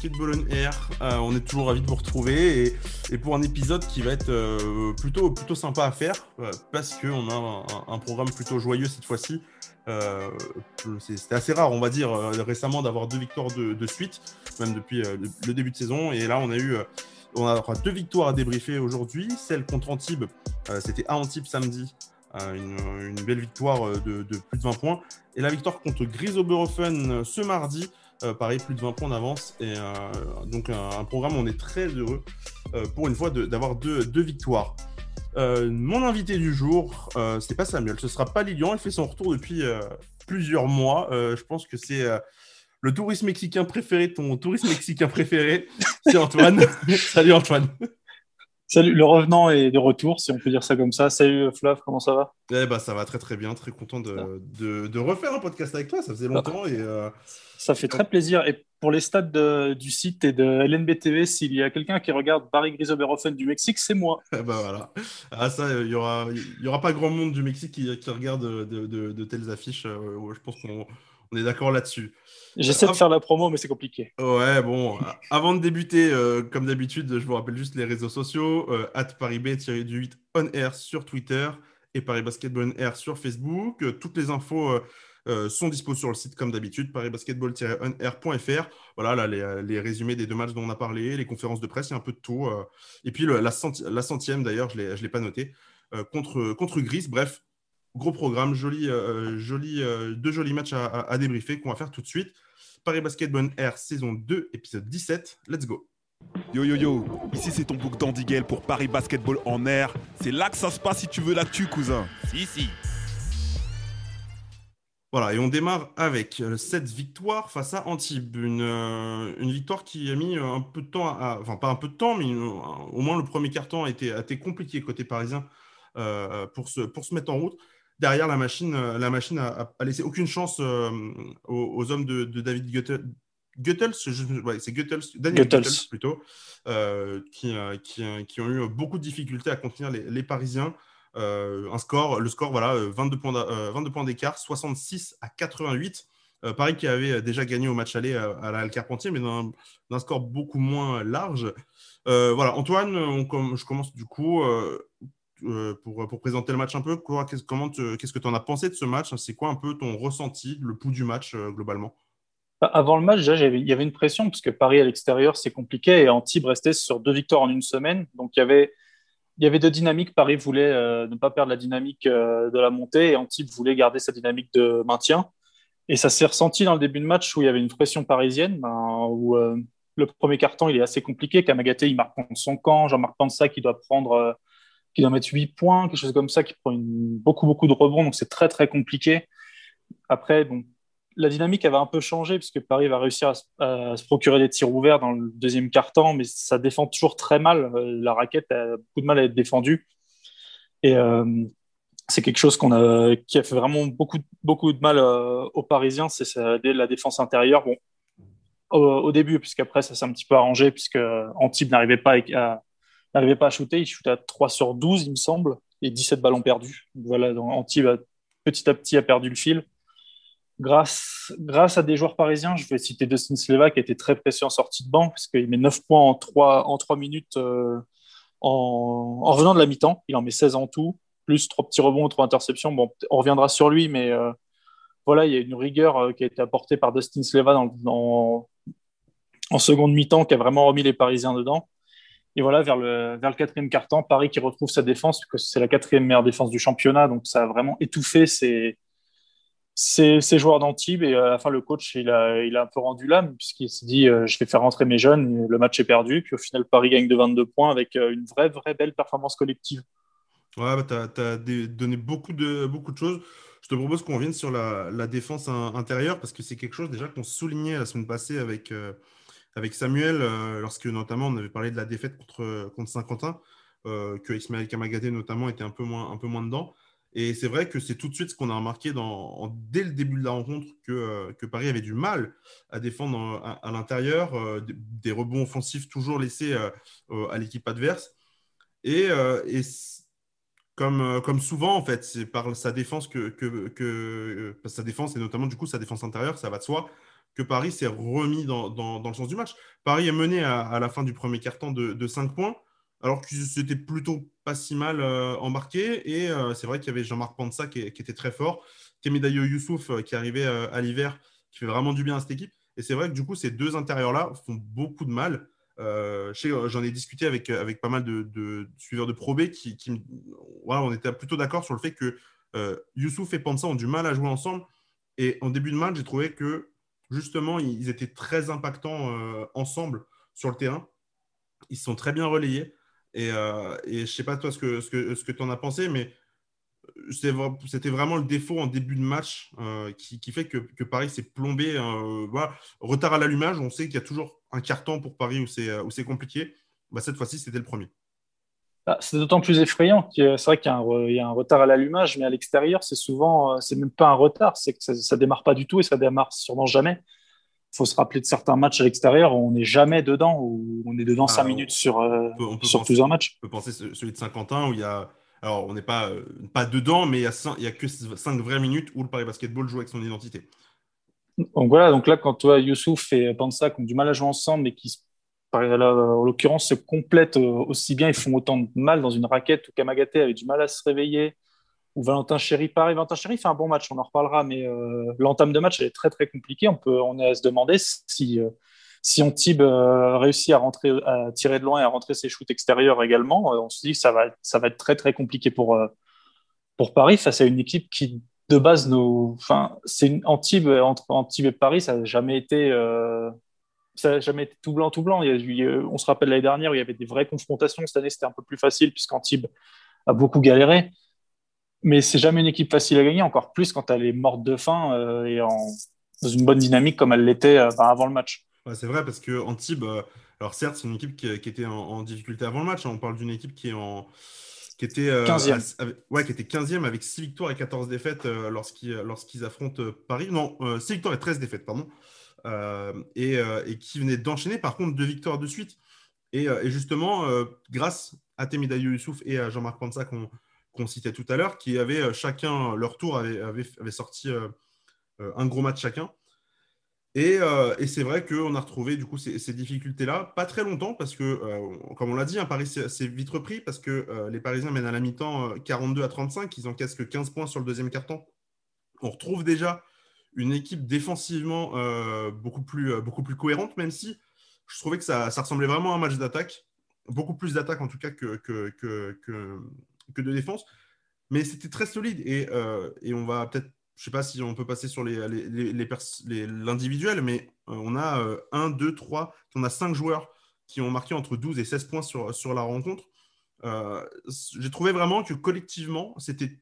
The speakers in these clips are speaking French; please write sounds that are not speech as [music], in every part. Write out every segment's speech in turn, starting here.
Basketball on Air. Euh, on est toujours ravis de vous retrouver et, pour un épisode qui va être euh, plutôt, plutôt sympa à faire euh, parce qu'on a un, programme plutôt joyeux cette fois-ci. C'était assez rare, on va dire, récemment d'avoir deux victoires de, suite, même depuis le début de saison. Et là, on a eu on a deux victoires à débriefer aujourd'hui. Celle contre Antibes, c'était à Antibes samedi une, belle victoire euh, de, plus de 20 points. Et la victoire contre Grisoberofen ce mardi, euh, pareil, plus de 20 points d'avance. Et donc un, programme, on est très heureux pour une fois d'avoir deux, victoires. mon invité du jour, euh, c'est pas Samuel, ce sera pas Lilian. Il fait son retour depuis plusieurs mois. je pense que c'est le touriste mexicain préféré, ton touriste mexicain préféré, [laughs] c'est Antoine. [laughs] Salut Antoine. Salut, le revenant est de retour, si on peut dire ça comme ça. Salut Flav, comment ça va? Eh ben, Ça va très très bien, très content de, de, refaire un podcast avec toi, ça faisait longtemps. Et, euh, Ça fait très plaisir. Et pour les stats du site et de LNBTV, s'il y a quelqu'un qui regarde Barry Grisoberofen du Mexique, c'est moi. [laughs] Eh voilà. Ah, ça, il n'y aura, y aura pas grand monde du Mexique qui, qui regarde de, de, telles affiches. Euh, je pense qu'on on est d'accord là-dessus. J'essaie de faire la promo, mais c'est compliqué. Ouais, bon. avant de débuter, euh, comme d'habitude, je vous rappelle juste les réseaux sociaux. Euh, at ParisB-8 on air sur Twitter et Paris Basketball on air sur Facebook. Euh, toutes les infos sont disponibles sur le site comme d'habitude, parisbasketball-on-air.fr. Voilà, là, les, résumés des deux matchs dont on a parlé, les conférences de presse, il y a un peu de tout. et puis la, centième, d'ailleurs, je ne l'ai pas noté, contre, contre Gris. Bref, gros programme, joli, euh, joli, euh, deux jolis matchs à, débriefer qu'on va faire tout de suite. Paris Basketball Air saison 2, épisode 17. Let's go. Yo yo yo, ici c'est ton bouc d'Andiguel pour Paris Basketball en air. C'est là que ça se passe si tu veux l'actu, cousin. Si, si. Voilà, et on démarre avec euh, cette victoire face à Antibes. Une, une victoire qui a mis un peu de temps, à, enfin pas un peu de temps, mais au moins le premier carton a été, a été compliqué côté parisien pour, se, pour se mettre en route derrière, la machine, euh, la machine a, laissé aucune chance euh, aux, hommes de, David Guttels, c'est Guttels, Daniel Guttels, plutôt, euh, qui, qui, ont eu beaucoup de difficultés à contenir les, Parisiens. un score, le score, voilà, 22 points, 22 points d'écart, 66 à 88. Paris qui avait déjà gagné au match aller à, la Carpentier, mais d'un score beaucoup moins large. voilà, Antoine, je commence du coup. Euh, pour, pour, présenter le match un peu. Qu'est-ce, comment que tu en as pensé de ce match C'est quoi un peu ton ressenti, le pouls du match euh, globalement? Bah, avant le match, déjà, il y avait une pression parce que Paris à l'extérieur, c'est compliqué et Antibes restait sur deux victoires en une semaine. Donc, il y avait, deux dynamiques. Paris voulait euh, ne pas perdre la dynamique de la montée et Antibes voulait garder sa dynamique de maintien. Et ça s'est ressenti dans le début de match où il y avait une pression parisienne, ben, où le premier carton, il est assez compliqué. Kamagaté, il marque son camp. Jean-Marc Pansa qui doit prendre qui doit mettre 8 points, quelque chose comme ça, qui prend beaucoup, beaucoup de rebonds. Donc, c'est très, très compliqué. Après, la dynamique va un peu changer puisque Paris va réussir à, se procurer des tirs ouverts dans le deuxième quart-temps, mais ça défend toujours très mal. Euh, la raquette a beaucoup de mal à être défendue. Et euh, c'est quelque chose qui a fait vraiment beaucoup, beaucoup de mal euh, aux Parisiens, c'est la défense intérieure. Bon, au, début, puisqu'après, ça s'est un petit peu arrangé, puisque Antibes n'arrivait pas à, n'arrivait pas à shooter. Il shoot à 3 sur 12, il me semble, et 17 ballons perdus. Voilà, Antibes petit à petit a perdu le fil. Grâce, grâce à des joueurs parisiens, je vais citer Dustin Sleva qui a été très précieux en sortie de banc, parce qu'il met 9 points en 3, en 3 minutes euh, en, en, revenant de la mi-temps. Il en met 16 en tout, plus 3 petits rebonds, 3 interceptions. On reviendra sur lui, mais euh, il y a une rigueur euh, qui a été apportée par Dustin Sleva dans, en seconde mi-temps qui a vraiment remis les Parisiens dedans. Et voilà, vers le, vers le quatrième quart-temps, Paris qui retrouve sa défense, que c'est la quatrième meilleure défense du championnat, donc ça a vraiment étouffé ses, ses, joueurs d'Antibes. Et à la fin, le coach, il a, il a un peu rendu l'âme, puisqu'il s'est dit euh, je vais faire rentrer mes jeunes, le match est perdu. Puis au final, Paris gagne de 22 points avec euh, une vraie, vraie belle performance collective. Ouais, bah, tu as, donné beaucoup de, beaucoup de choses. Je te propose qu'on revienne sur la, la défense intérieure, parce que c'est quelque chose déjà qu'on soulignait la semaine passée avec. Euh, avec Samuel, euh, lorsque notamment on avait parlé de la défaite contre, Saint-Quentin, euh, que Ismaël Kamagaté notamment était un peu moins, un peu moins dedans. Et c'est vrai que c'est tout de suite ce qu'on a remarqué dès le début de la rencontre que, euh, Paris avait du mal à défendre à, l'intérieur, des, rebonds offensifs toujours laissés à l'équipe adverse. Et, comme, souvent, en fait, c'est par sa que, sa défense et notamment du coup sa défense intérieure, ça va de soi, que Paris s'est remis dans, le sens du match. Paris est mené à, la fin du premier quart-temps de, de 5 points alors que c'était plutôt pas si mal euh, embarqué. Et euh, c'est vrai qu'il y avait Jean-Marc Pansa qui, était très fort, Kemidayo Youssouf euh, qui arrivait à l'hiver, qui fait vraiment du bien à cette équipe. Et c'est vrai que du coup, ces deux intérieurs-là font beaucoup de mal. J'en ai discuté avec, avec pas mal de, suiveurs de Pro B qui, on était plutôt d'accord sur le fait que Youssouf et Pansa ont du mal à jouer ensemble. Et en début de match, j'ai trouvé que justement, ils étaient très impactants ensemble sur le terrain. Ils sont très bien relayés. Et, euh, je sais pas toi ce que, ce que, ce que tu en as pensé, mais c'était vraiment le défaut en début de match euh, qui, fait que, Paris s'est plombé. Euh. Retard à l'allumage, on sait qu'il y a toujours un carton pour Paris où c'est compliqué. Bah, cette fois-ci, c'était le premier. Ah, c'est d'autant plus effrayant que c'est vrai qu'il y, y, a un retard à l'allumage, mais à l'extérieur, c'est souvent, euh, c'est même pas un retard, c'est que ça, ça démarre pas du tout et ça démarre sûrement jamais il faut se rappeler de certains matchs à l'extérieur où on n'est jamais dedans, où on est dedans 5 ah, minutes sur, euh, sur plusieurs matchs. On peut penser celui de Saint-Quentin où il y a. Alors, on n'est pas, euh, pas dedans, mais il n'y a, a, que 5 vraies minutes où le Paris Basketball joue avec son identité. Donc voilà, donc là, quand toi, Youssouf et Pansa qui ont du mal à jouer ensemble, mais qui, en l'occurrence, se complètent euh, aussi bien, ils font autant de mal dans une raquette, où Kamagaté avait du mal à se réveiller, ou Valentin Chéry, pareil. Valentin Chéry fait un bon match, on en reparlera, mais euh, l'entame de match elle est très très compliquée. On, peut, on est à se demander si, euh, si Antibes réussit à, rentrer, à tirer de loin et à rentrer ses shoots extérieurs également. on se dit que ça va, ça va être très très compliqué pour, pour Paris face à une équipe qui, de base, nos, enfin, c'est Antibes, entre Antibes et Paris, ça n'a jamais été. Ça jamais été tout blanc, tout blanc. on se rappelle l'année dernière où il y avait des vraies confrontations. Cette année, c'était un peu plus facile puisqu'Antibes a beaucoup galéré mais c'est jamais une équipe facile à gagner, encore plus quand elle est morte de faim euh, et en, dans une bonne dynamique comme elle l'était euh, avant le match. c'est vrai parce que Antibes, euh, alors certes, c'est une équipe qui, était en, difficulté avant le match. Hein. on parle d'une équipe qui est en qui était 15e. ouais, qui était 15e avec 6 victoires et 14 défaites lorsqu'ils lorsqu'ils affrontent Paris. Non, 6 victoires et 13 défaites, pardon. Et, et, qui venait d'enchaîner par contre deux victoires de suite. Et, et justement, grâce à Temidayo Youssouf et à Jean-Marc Pansa qu'on citait tout à l'heure, qui avaient euh, chacun, leur tour avait, sorti euh, euh, un gros match chacun. Et, c'est vrai qu'on a retrouvé du coup ces, difficultés-là, pas très longtemps, parce que, comme on l'a dit, un Paris s'est vite repris, parce que les Parisiens mènent à la mi-temps 42 à 35, ils encaissent que 15 points sur le deuxième carton. On retrouve déjà une équipe défensivement beaucoup, plus, beaucoup plus cohérente, même si je trouvais que ça, ça ressemblait vraiment à un match d'attaque, beaucoup plus d'attaque en tout cas que, que, que, que de défense. Mais c'était très solide. Et, euh, et on va peut-être, je ne sais pas si on peut passer sur l'individuel, les, les, mais euh, on a 1, 2, 3, on a 5 joueurs qui ont marqué entre 12 et 16 points sur, sur la rencontre. Euh, j'ai trouvé vraiment que collectivement, c'était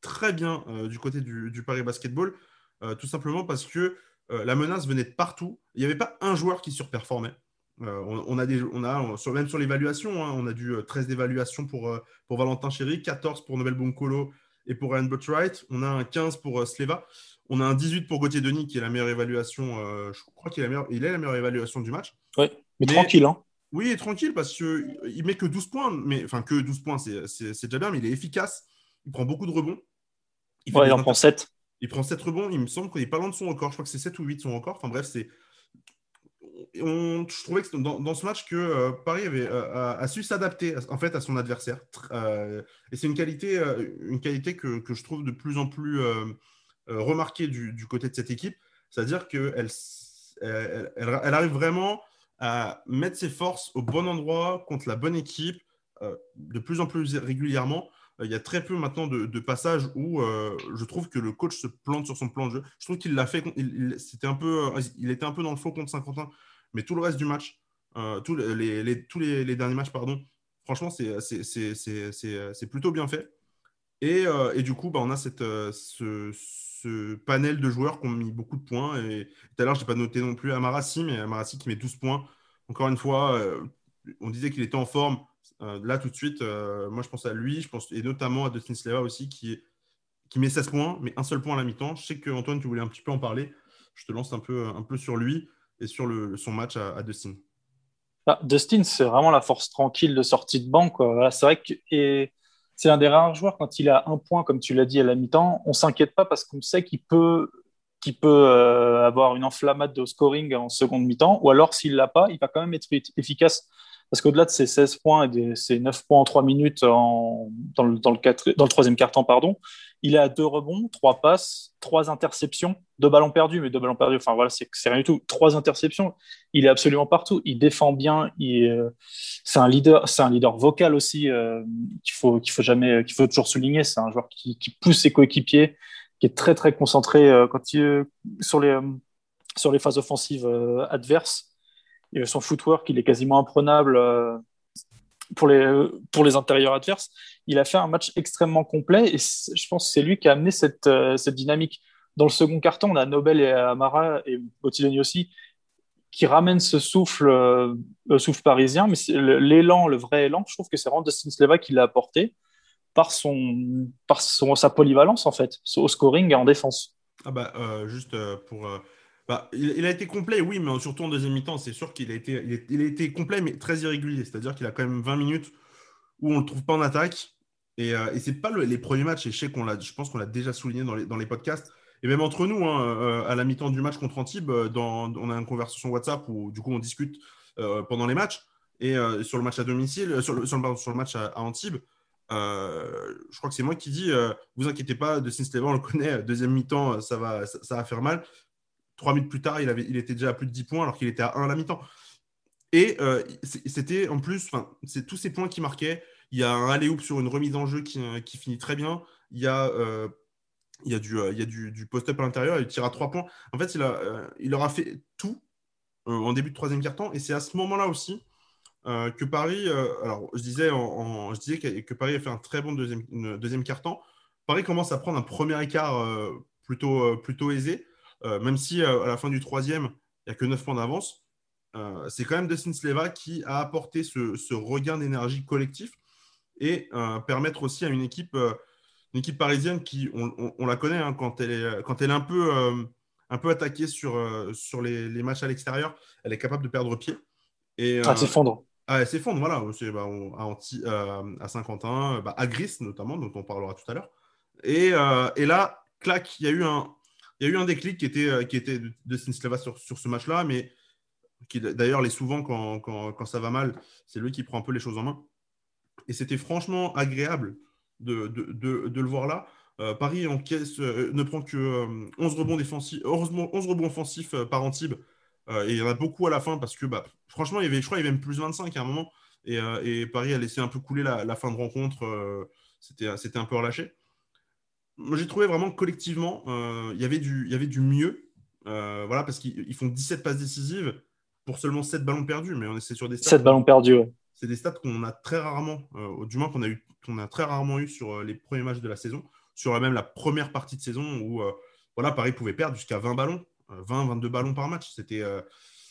très bien du côté du Paris Basketball, tout simplement parce que la menace venait de partout. Il n'y avait pas un joueur qui surperformait. Euh, on, a des, on a sur, même sur l'évaluation, hein, on a du 13 euh, d'évaluation pour, euh, pour Valentin Chéry, 14 pour Nobel Boncolo et pour Ryan Botwright. On a un 15 pour Sleva. On a un 18 pour Gauthier Denis qui est la meilleure évaluation. je crois qu'il est, la il est la meilleure évaluation du match. Oui, mais, tranquille. Hein. Oui, tranquille parce qu'il met que 12 points. Mais, enfin, que 12 points, c'est déjà bien, mais il est efficace. Il prend beaucoup de rebonds. Il, ouais, il en prend 7. Il prend 7 rebonds. Il me semble qu'il n'est pas loin de son record. Je crois que c'est 7 ou 8 son record. Enfin bref, c'est je trouvais que dans, ce match que euh, Paris avait, euh, a, su s'adapter en fait à son adversaire. Euh, et c'est une qualité, une qualité que, que, je trouve de plus en plus remarquée du, du, côté de cette équipe. C'est-à-dire qu'elle elle, elle, arrive vraiment à mettre ses forces au bon endroit contre la bonne équipe de plus en plus régulièrement. Il y a très peu maintenant de, passages où je trouve que le coach se plante sur son plan de jeu. Je trouve qu'il l'a fait. Il, un peu, il était un peu dans le faux contre Saint-Quentin mais tout le reste du match, euh, tous, les, tous les, derniers matchs, pardon, franchement, c'est plutôt bien fait. Et, euh, et, du coup, bah, on a cette, euh, ce, panel de joueurs qui ont mis beaucoup de points. Et tout à l'heure, je n'ai pas noté non plus Amarassi, mais Amarassi qui met 12 points. Encore une fois, on disait qu'il était en forme. Là, tout de suite, moi, je pense à lui, je pense, et notamment à Dustin Sleva aussi, qui, qui met 16 points, mais un seul point à la mi-temps. Je sais que Antoine, tu voulais un petit peu en parler. Je te lance un peu, un peu sur lui et sur le, son match à, Dustin bah, Dustin, c'est vraiment la force tranquille de sortie de banc. c'est vrai que c'est un des rares joueurs, quand il a un point, comme tu l'as dit à la mi-temps, on ne s'inquiète pas parce qu'on sait qu'il peut qui peut avoir une enflammade de scoring en seconde mi-temps, ou alors s'il l'a pas, il va quand même être efficace parce qu'au-delà de ces 16 points et de ces 9 points en 3 minutes dans, le, dans, le troisième quart-temps, pardon, il a deux rebonds, trois passes, trois interceptions, deux ballons perdus, mais deux ballons perdus, enfin voilà, c'est rien du tout. Trois interceptions, il est absolument partout. Il défend bien, euh, c'est un leader, un leader vocal aussi euh, qu'il faut faut jamais, qu'il faut toujours souligner. C'est un joueur qui, pousse ses coéquipiers, qui est très très concentré euh, quand il, sur les sur les phases offensives adverses son footwork, il est quasiment imprenable euh, pour les, pour les intérieurs adverses. Il a fait un match extrêmement complet et je pense que c'est lui qui a amené cette, euh, cette dynamique. Dans le second carton, on a Nobel et Amara et Bottiloni aussi qui ramènent ce souffle, euh, souffle parisien, mais l'élan, le vrai élan, je trouve que c'est vraiment qui l'a apporté par, son, par son, sa polyvalence en fait, au scoring et en défense. Ah bah, juste pour bah, il, a été complet, oui, mais surtout en deuxième mi-temps, c'est sûr qu'il a été, il, a été complet, mais très irrégulier. C'est-à-dire qu'il a quand même 20 minutes où on ne le trouve pas en attaque. Et, euh, et ce n'est pas les premiers matchs, et je, sais qu'on je pense qu'on l'a déjà souligné dans les, dans les, podcasts. Et même entre nous, hein, euh, à la mi-temps du match contre Antibes, euh, on a une conversation WhatsApp où du coup on discute pendant les matchs. Et sur le match à domicile, sur le, sur le, match à, Antibes, je crois que c'est moi qui dis Vous inquiétez pas, de Sinstevan, on le connaît, deuxième mi-temps, ça va, ça, va faire mal. Trois minutes plus tard, il, avait, il était déjà à plus de 10 points alors qu'il était à 1 à la mi-temps. Et euh, c'était en plus, c'est tous ces points qui marquaient. Il y a un alley-oop sur une remise en jeu qui, euh, qui finit très bien. Il y a, euh, il y a, du, du, post-up à l'intérieur. Il tire à 3 points. En fait, il, a, il aura fait tout en début de troisième quart-temps. Et c'est à ce moment-là aussi que Paris, alors je disais, je disais que, Paris a fait un très bon deuxième, deuxième quart-temps. Paris commence à prendre un premier écart plutôt, plutôt aisé. Euh, même si euh, à la fin du troisième, il n'y a que 9 points d'avance, euh, c'est quand même Dustin Sleva qui a apporté ce, regain d'énergie collectif et permettre aussi à une équipe, une équipe parisienne qui, on, la connaît, hein, quand, elle est, quand elle est un peu, un peu attaquée sur, sur les, matchs à l'extérieur, elle est capable de perdre pied. Et, ah, s'effondre. Ah, elle s'effondre, voilà. Bah, à, Saint-Quentin, bah, à Gris notamment, dont on parlera tout à l'heure. Et, et, là, clac, il y a eu un, il y a eu un déclic qui était, euh, qui était de Stanislava sur, ce match-là, mais qui d'ailleurs l'est souvent quand, ça va mal. C'est lui qui prend un peu les choses en main. Et c'était franchement agréable de, le voir là. Euh, Paris encaisse, euh, ne prend que 11 rebonds défensifs, 11, rebonds offensifs par Antibes. et il y en a beaucoup à la fin parce que bah, franchement, il y avait, je crois qu'il y avait même plus 25 à un moment. Et, Paris a laissé un peu couler la, fin de rencontre. C'était un peu relâché j'ai trouvé vraiment collectivement, euh, il y avait du, il y avait du mieux. Euh, voilà, parce qu'ils font 17 passes décisives pour seulement 7 ballons perdus. Mais on est sur des stats. 7 ballons perdus, ouais. C'est des stats qu'on a très rarement, euh, du moins qu'on a, eu, qu'on a très rarement eu sur les premiers matchs de la saison, sur même la première partie de saison où voilà, Paris pouvait perdre jusqu'à 20 ballons, 20, 22 ballons par match. C'était,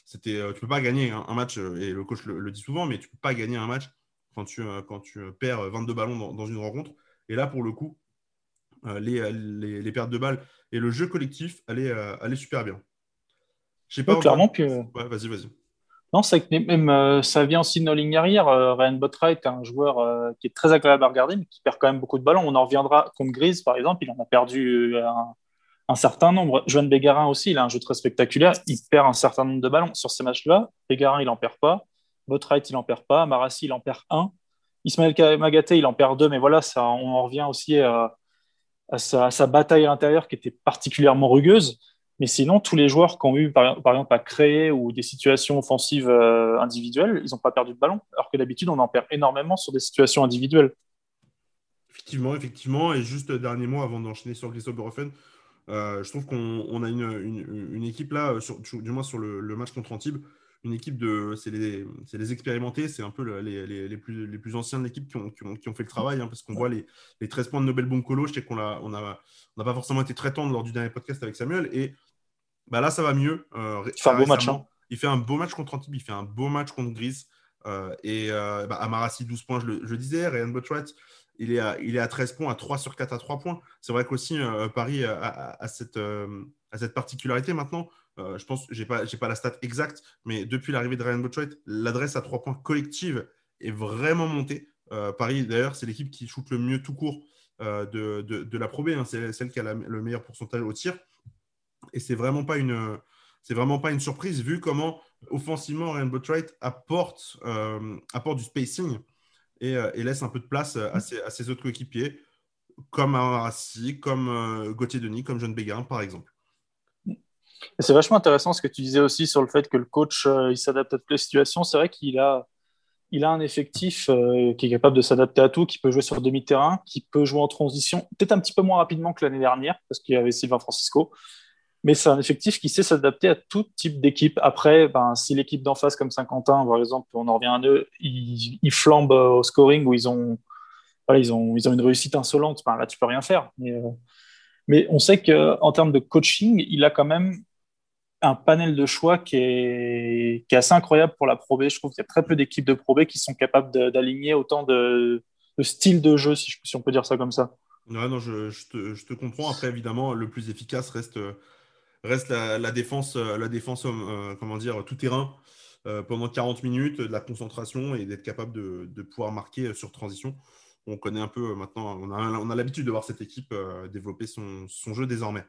c'était, tu peux pas gagner un, match, et le coach le, dit souvent, mais tu peux pas gagner un match quand tu, quand tu perds 22 ballons dans une rencontre. Et là, pour le coup, euh, euh, les, les, pertes de balles et le jeu collectif allait, euh, super bien. Je sais pas. clairement que. Ouais, vas-y, vas-y. Non, c'est que même ça vient aussi de nos lignes arrière. Ryan Botwright est un joueur qui est très agréable à regarder, mais qui perd quand même beaucoup de ballons. On en reviendra contre Grise, par exemple, il en a perdu un, certain nombre. Joanne Bégarin aussi, il a un jeu très spectaculaire. Il perd un certain nombre de ballons sur ces matchs-là. Bégarin, il en perd pas. Botwright, il en perd pas. Marassi, il en perd un. Ismaël Magaté, il en perd deux, mais voilà, ça, on en revient aussi à à sa, bataille à l'intérieur qui était particulièrement rugueuse. Mais sinon, tous les joueurs qui ont eu, par, exemple, à créer ou des situations offensives euh, individuelles, ils n'ont pas perdu de ballon. Alors que d'habitude, on en perd énormément sur des situations individuelles. Effectivement, effectivement. Et juste dernier mot avant d'enchaîner sur Christophe euh, je trouve qu'on a une, équipe là, du moins sur le, le match contre Antibes, une équipe de. C'est les, les, expérimentés, c'est un peu les, les, les, plus, les plus anciens de l'équipe qui ont, qui, ont, qui ont, fait le travail, hein, parce qu'on voit les, les 13 points de Nobel Boncolo. Je sais qu'on n'a on a, on pas forcément été très tendre lors du dernier podcast avec Samuel. Et bah là, ça va mieux. Euh, il fait un beau match. Hein. Il fait un beau match contre Antibes, il fait un beau match contre Gris. Euh, et euh, bah, Amarassi, 12 points, je le disais. Ryan Botrat, il est, à, il est à 13 points, à 3 sur 4 à 3 points. C'est vrai qu'aussi, euh, Paris a, cette, a cette particularité maintenant. Euh, je pense, je n'ai pas, pas la stat exacte, mais depuis l'arrivée de Ryan Botchwright, l'adresse à trois points collective est vraiment montée. Euh, Paris, d'ailleurs, c'est l'équipe qui shoot le mieux tout court euh, de, la Pro. Hein. C'est celle qui a le meilleur pourcentage au tir. Et c'est vraiment pas une, c'est vraiment pas une surprise vu comment offensivement Ryan Botwright apporte, du spacing et, laisse un peu de place à ses, à ses autres coéquipiers, comme Arassi, comme Gauthier Denis, comme John Béguin, par exemple. C'est vachement intéressant ce que tu disais aussi sur le fait que le coach il s'adapte à toutes les situations. C'est vrai qu'il a, il a un effectif euh, qui est capable de s'adapter à tout, qui peut jouer sur demi-terrain, qui peut jouer en transition, peut-être un petit peu moins rapidement que l'année dernière, parce qu'il y avait Sylvain Francisco. Mais c'est un effectif qui sait s'adapter à tout type d'équipe. Après, ben, si l'équipe d'en face, comme Saint-Quentin, par exemple, on en revient à eux, ils, flambent au scoring où ils ont, ils ont, ils ont une réussite insolente, ben, là, tu peux rien faire. Mais, euh, mais on sait qu'en termes de coaching, il a quand même un panel de choix qui est, qui est assez incroyable pour la Pro B. Je trouve qu'il y a très peu d'équipes de Pro B qui sont capables d'aligner autant de, styles de jeu, si, on peut dire ça comme ça. Non, je, je, te, je, te, comprends. Après, évidemment, le plus efficace reste, reste la, défense, la défense euh, tout terrain euh, pendant 40 minutes, de la concentration et d'être capable de, de, pouvoir marquer sur transition. On connaît un peu euh, maintenant, on a, on a l'habitude de voir cette équipe développer son, son jeu désormais.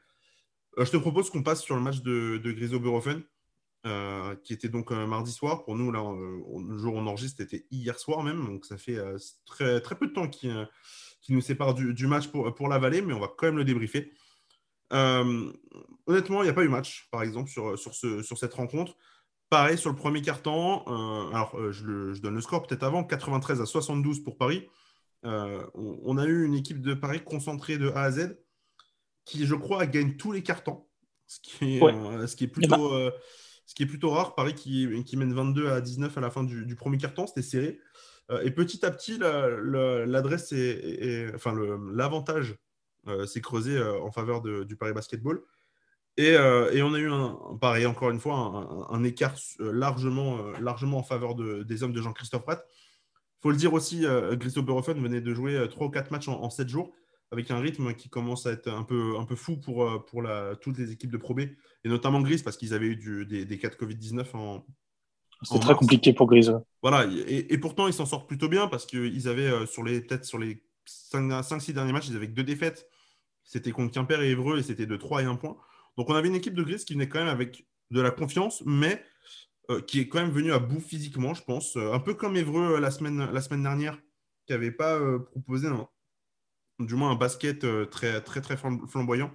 Euh, je te propose qu'on passe sur le match de, de euh, qui était donc euh, mardi soir. Pour nous, là, le jour où on enregistre, c'était hier soir même. Donc, ça fait très, peu de temps qui, nous sépare du, match pour, pour la vallée, mais on va quand même le débriefer. honnêtement, il n'y a pas eu match, par exemple, sur, sur, ce, sur cette rencontre. Pareil, sur le premier quart-temps, alors je, donne le score peut-être avant, 93 à 72 pour Paris. On, a eu une équipe de Paris concentrée de A à Z qui, je crois, gagne tous les cartons, ce qui est, euh, ce qui est, plutôt, euh, ce qui est plutôt rare. Paris qui, qui, mène 22 à 19 à la fin du, premier carton, c'était serré. Euh, et petit à petit, l'adresse et enfin l'avantage s'est creusé en faveur de, du Paris Basketball. Et, et, on a eu un, pareil, encore une fois, un, écart largement, largement en faveur de, des hommes de Jean-Christophe Pratt. Il faut le dire aussi, euh, Christophe venait de jouer 3 ou 4 matchs en, en 7 jours avec un rythme qui commence à être un peu, un peu fou pour, euh, pour la, toutes les équipes de Pro B, et notamment Gris, parce qu'ils avaient eu du, des, des, cas de Covid-19 en. C'est très compliqué pour Gris. Voilà, et, et, pourtant ils s'en sortent plutôt bien parce qu'ils avaient euh, sur les peut-être sur les 5-6 derniers matchs, ils avaient que deux défaites. C'était contre Quimper et Évreux et c'était de 3 et 1 point. Donc on avait une équipe de Gris qui venait quand même avec de la confiance, mais euh, qui est quand même venue à bout physiquement, je pense. un peu comme Évreux la semaine, la semaine dernière, qui n'avait pas proposé un, du moins un basket euh, très, très, très flamboyant.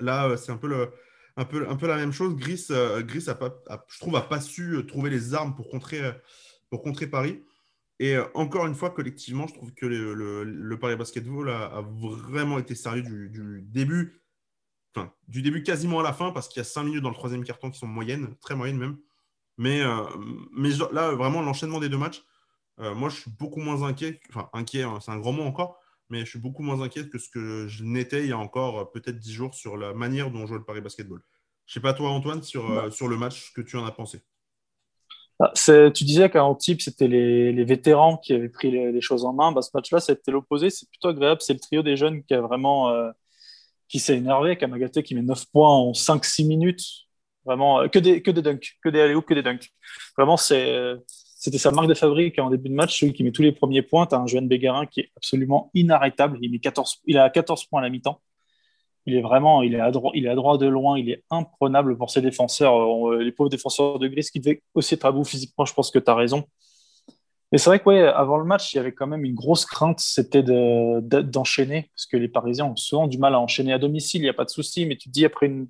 Là, euh, c'est un peu, un, peu, la même chose. Gris, euh, a pas, je trouve, n'a pas su trouver les armes pour contrer, Paris. Et encore une fois, collectivement, je trouve que le, Paris Basketball a, vraiment été sérieux du, début, du début quasiment à la fin, parce qu'il y a cinq minutes dans le troisième carton qui sont moyennes, très moyennes même. Mais, mais là, vraiment, l'enchaînement des deux matchs, moi, je suis beaucoup moins inquiet, enfin, inquiet, hein, c'est un grand mot encore, mais je suis beaucoup moins inquiet que ce que je n'étais il y a encore euh, peut-être dix jours sur la manière dont joue le Paris Basketball. Je ne sais pas toi, Antoine, sur, euh, bah. sur le match, ce que tu en as pensé? Ah, tu disais qu'en type, c'était les, les, vétérans qui avaient pris les, choses en main. Bah, ce match-là, c'était l'opposé. C'est plutôt agréable. C'est le trio des jeunes qui a vraiment euh, qui s'est énervé. Kamagaté qui met 9 points en 5-6 minutes. Vraiment, que des, que des dunks, que des alley que des dunks. Vraiment, c'est c'était sa marque de fabrique en début de match, celui qui met tous les premiers points. Tu as un jeune Bégarin qui est absolument inarrêtable. Il, met 14, il a 14 points à la mi-temps. Il est vraiment, il est, à droit, il est à de loin, il est imprenable pour ses défenseurs. Euh, les pauvres défenseurs de Gris qui devaient aussi être à bout physiquement, je pense que tu as raison. Mais c'est vrai que avant le match, il y avait quand même une grosse crainte, c'était d'enchaîner, parce que les Parisiens ont souvent du mal à enchaîner à domicile, il n'y a pas de souci, mais tu te dis après une,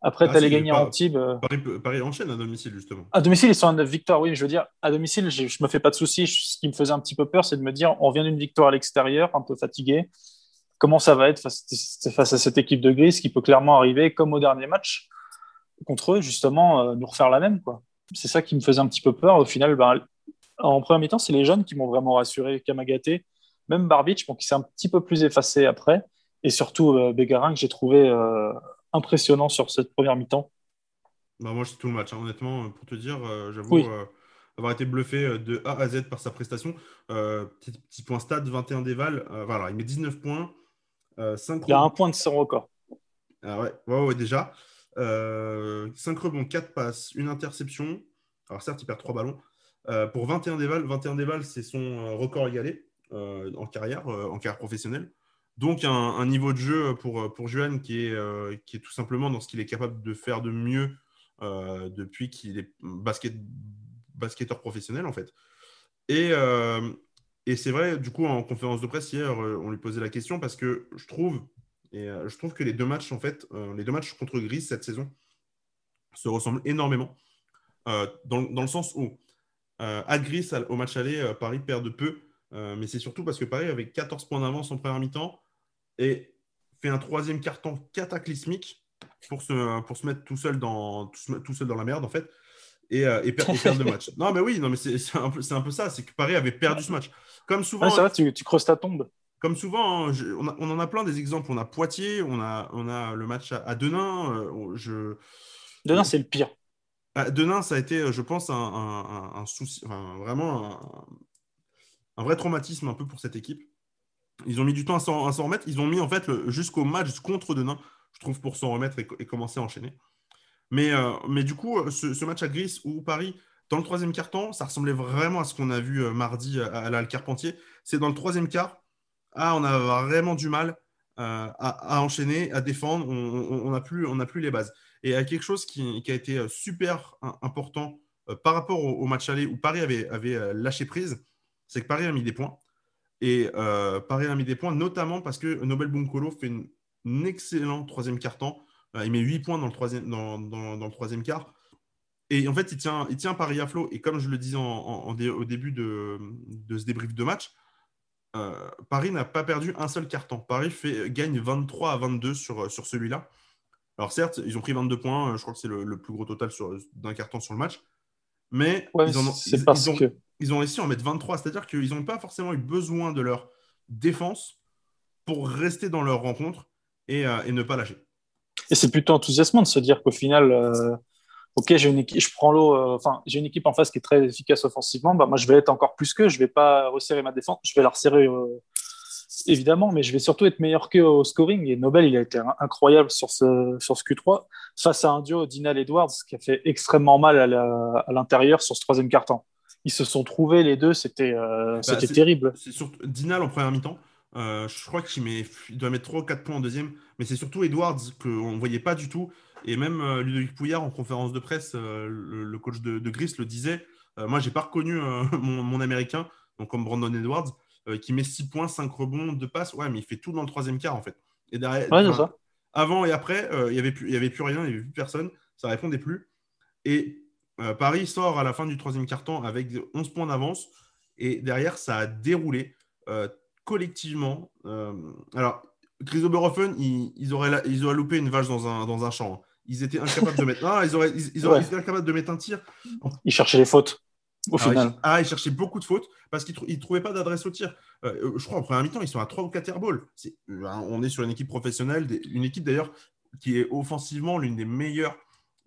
après, ah, tu allais gagner en Antibes. Euh. Paris, enchaîne à domicile, justement. À domicile, ils sont à 9 victoires, oui. Je veux dire, à domicile, je ne me fais pas de soucis. Ce qui me faisait un petit peu peur, c'est de me dire on vient d'une victoire à l'extérieur, un peu fatigué. Comment ça va être face, face, à cette équipe de Gris qui peut clairement arriver, comme au dernier match, contre eux, justement, euh, nous refaire la même. C'est ça qui me faisait un petit peu peur. Au final, ben, en premier temps, c'est les jeunes qui m'ont vraiment rassuré. Kamagaté, même Barbic, bon, qui s'est un petit peu plus effacé après. Et surtout, euh, Bégarin, que j'ai trouvé impressionnant sur cette première mi-temps bah Moi, c'est tout le match. Hein. Honnêtement, pour te dire, euh, j'avoue euh, avoir été bluffé euh, de A à Z par sa prestation. petit, point stade, 21 déval. voilà, il met 19 points. 5 il a un point de son record. Ah ouais, ouais, ouais, déjà. 5 rebonds, 4 passes, une interception. Alors certes, il perd 3 ballons. pour 21 déval, 21 déval, c'est son record égalé en carrière, en carrière professionnelle. Donc un, niveau de jeu pour, pour Juan qui est, qui est tout simplement dans ce qu'il est capable de faire de mieux depuis qu'il est basket, basketteur professionnel en fait. Et, et c'est vrai, du coup, en conférence de presse hier, on lui posait la question parce que je trouve, et je trouve que les deux matchs, en fait, les deux matchs contre Gris cette saison se ressemblent énormément. dans, dans, le sens où euh, à Gris, au match aller, euh, Paris perd de peu. Euh, mais c'est surtout parce que Paris avait 14 points d'avance en première mi-temps et fait un troisième carton cataclysmique pour se, pour se mettre tout seul, dans, tout, seul dans la merde, en fait, et, et, perdre le [laughs] match. Non, mais oui, non, mais c'est un, peu, un peu ça. C'est que Paris avait perdu ce match. Comme souvent. ça va, tu, tu, creuses ta tombe. Comme souvent, hein, on, on, en a plein des exemples. On a Poitiers, on a, on a le match à, Denain. je... Denain, c'est le pire. Bah, Denain, ça a été, euh, je pense, un, souci, vraiment un, vrai traumatisme un peu pour cette équipe. Ils ont mis du temps à s'en remettre. Ils ont mis en fait jusqu'au match contre Denain, je trouve, pour s'en remettre et, commencer à enchaîner. Mais, euh, du coup, ce, match à Gris ou Paris, dans le troisième quart-temps, ça ressemblait vraiment à ce qu'on a vu euh, mardi à, la Carpentier. C'est dans le troisième quart, ah, on a vraiment du mal à, enchaîner, à défendre. On n'a plus, les bases. Et à quelque chose qui, a été euh, super important euh, par rapport au, match aller où Paris avait, euh, lâché prise, c'est que Paris a mis des points. Et Paris a mis des points, notamment parce que Nobel Bunkolo fait un excellent troisième quart-temps. il met 8 points dans le troisième, dans, le troisième quart. Et en fait, il tient, il tient Paris à flot. Et comme je le disais au début de, ce débrief de match, Paris n'a pas perdu un seul carton. Paris fait, gagne 23 à 22 sur, sur celui-là. Alors certes, ils ont pris 22 points, je crois que c'est le, plus gros total d'un carton sur le match. Mais ils, ont, réussi à en mettre 23, c'est-à-dire qu'ils n'ont pas forcément eu besoin de leur défense pour rester dans leur rencontre et, euh, ne pas lâcher. Et c'est plutôt enthousiasmant de se dire qu'au final, euh, ok, j'ai une équipe, je prends l'eau, euh, enfin, j'ai une équipe en face qui est très efficace offensivement, bah, moi je vais être encore plus que, je vais pas resserrer ma défense, je vais la resserrer évidemment, mais je vais surtout être meilleur qu'eux au scoring. Et Nobel, il a été incroyable sur ce, sur ce Q3 face à un duo Dinal Edwards qui a fait extrêmement mal à l'intérieur sur ce troisième quart-temps. Ils se sont trouvés les deux, c'était euh, bah, terrible. C'est surtout Dinal en première mi-temps. Euh, je crois qu'il doit mettre 3 ou 4 points en deuxième, mais c'est surtout Edwards qu'on ne voyait pas du tout. Et même euh, Ludovic Pouillard en conférence de presse, le, coach de, de, Gris le disait. moi, j'ai pas reconnu [laughs] mon, mon, américain, donc comme Brandon Edwards. Qui met 6 points, 5 rebonds, 2 passes. Ouais, mais il fait tout dans le troisième quart, en fait. Et derrière, avant et après, il n'y avait, plus, avait plus rien, il n'y avait plus personne. Ça répondait plus. Et euh, Paris sort à la fin du troisième quart-temps avec 11 points d'avance. Et derrière, ça a déroulé collectivement. alors, Chris Oberhofen, ils, auraient ils auraient loupé une vache dans un, dans un champ. Hein. Ils étaient incapables de mettre. Ah, ils auraient, ils, auraient été incapables de mettre un tir. Ils cherchaient les fautes au ah, final. ah, ils cherchaient beaucoup de fautes parce qu'ils ne trouvaient pas d'adresse au tir. Euh, euh, je crois en première mi-temps, ils sont à 3 ou 4 airballs. Euh, on est sur une équipe professionnelle, une équipe d'ailleurs qui est offensivement l'une des meilleures